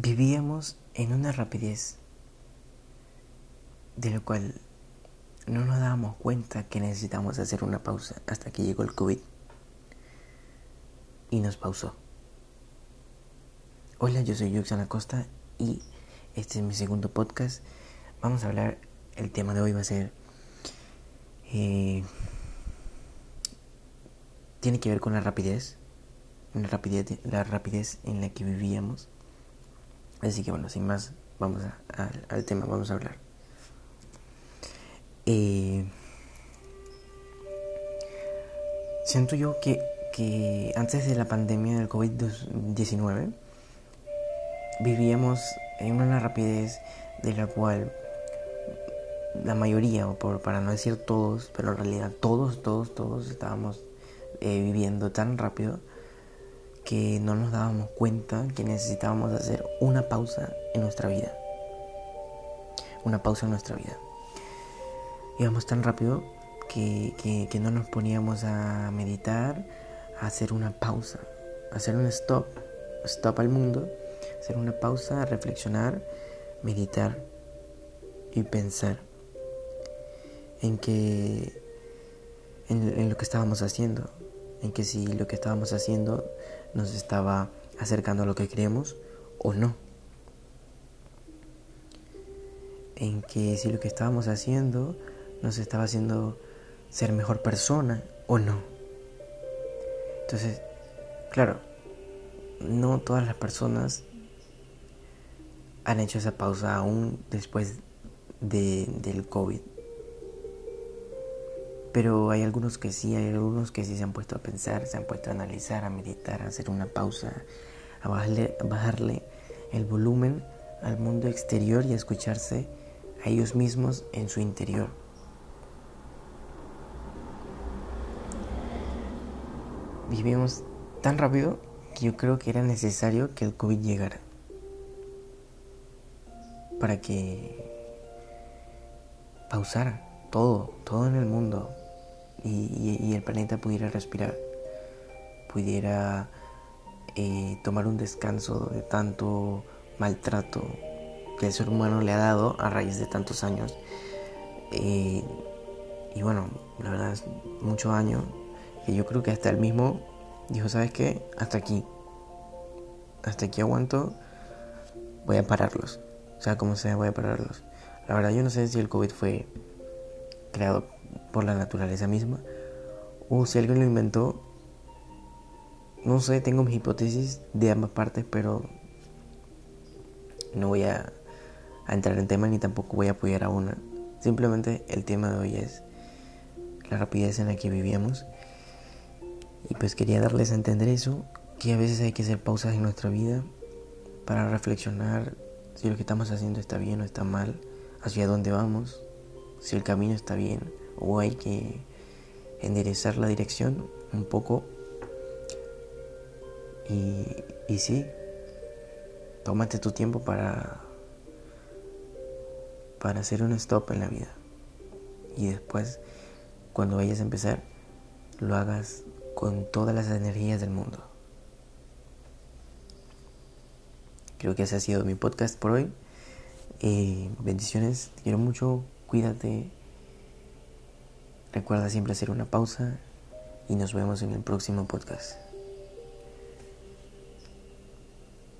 Vivíamos en una rapidez de lo cual no nos dábamos cuenta que necesitamos hacer una pausa hasta que llegó el COVID y nos pausó. Hola, yo soy Yuxana Costa y este es mi segundo podcast. Vamos a hablar, el tema de hoy va a ser, eh, tiene que ver con la rapidez, la rapidez, la rapidez en la que vivíamos Así que bueno, sin más, vamos al tema, vamos a hablar. Eh, siento yo que, que antes de la pandemia del COVID-19 vivíamos en una rapidez de la cual la mayoría, o por, para no decir todos, pero en realidad todos, todos, todos estábamos eh, viviendo tan rápido que no nos dábamos cuenta que necesitábamos hacer una pausa en nuestra vida. Una pausa en nuestra vida. Íbamos tan rápido que, que, no nos poníamos a meditar, a hacer una pausa, a hacer un stop, stop al mundo, hacer una pausa, reflexionar, meditar y pensar en que en lo que estábamos haciendo, en que si lo que estábamos haciendo nos estaba acercando a lo que queremos o no. En que si lo que estábamos haciendo nos estaba haciendo ser mejor persona o no. Entonces, claro, no todas las personas han hecho esa pausa aún después de, del COVID. Pero hay algunos que sí, hay algunos que sí se han puesto a pensar, se han puesto a analizar, a meditar, a hacer una pausa, a bajarle, el volumen al mundo exterior y a escucharse a ellos mismos en su interior. Vivimos tan rápido que yo creo que era necesario que el COVID llegara para que pausara todo, todo en el mundo, y, el planeta pudiera respirar, pudiera eh, tomar un descanso de tanto maltrato que el ser humano le ha dado a raíz de tantos años. Eh, y bueno, la verdad es mucho años que yo creo que hasta el mismo dijo, ¿sabes qué? Hasta aquí. Hasta aquí aguanto. Voy a pararlos. O sea, como sea, voy a pararlos. La verdad yo no sé si el COVID fue creado por la naturaleza misma, o si alguien lo inventó, no sé, tengo mis hipótesis de ambas partes, pero no voy a, entrar en tema ni tampoco voy a apoyar a una. Simplemente el tema de hoy es la rapidez en la que vivíamos. Y pues quería darles a entender eso, que a veces hay que hacer pausas en nuestra vida para reflexionar si lo que estamos haciendo está bien o está mal, hacia dónde vamos, si el camino está bien o hay que enderezar la dirección un poco. Y, y sí, tómate tu tiempo para, para hacer un stop en la vida. Y después, cuando vayas a empezar, lo hagas con todas las energías del mundo. Creo que ese ha sido mi podcast por hoy. Eh, bendiciones, te quiero mucho, cuídate. Recuerda siempre hacer una pausa y nos vemos en el próximo podcast.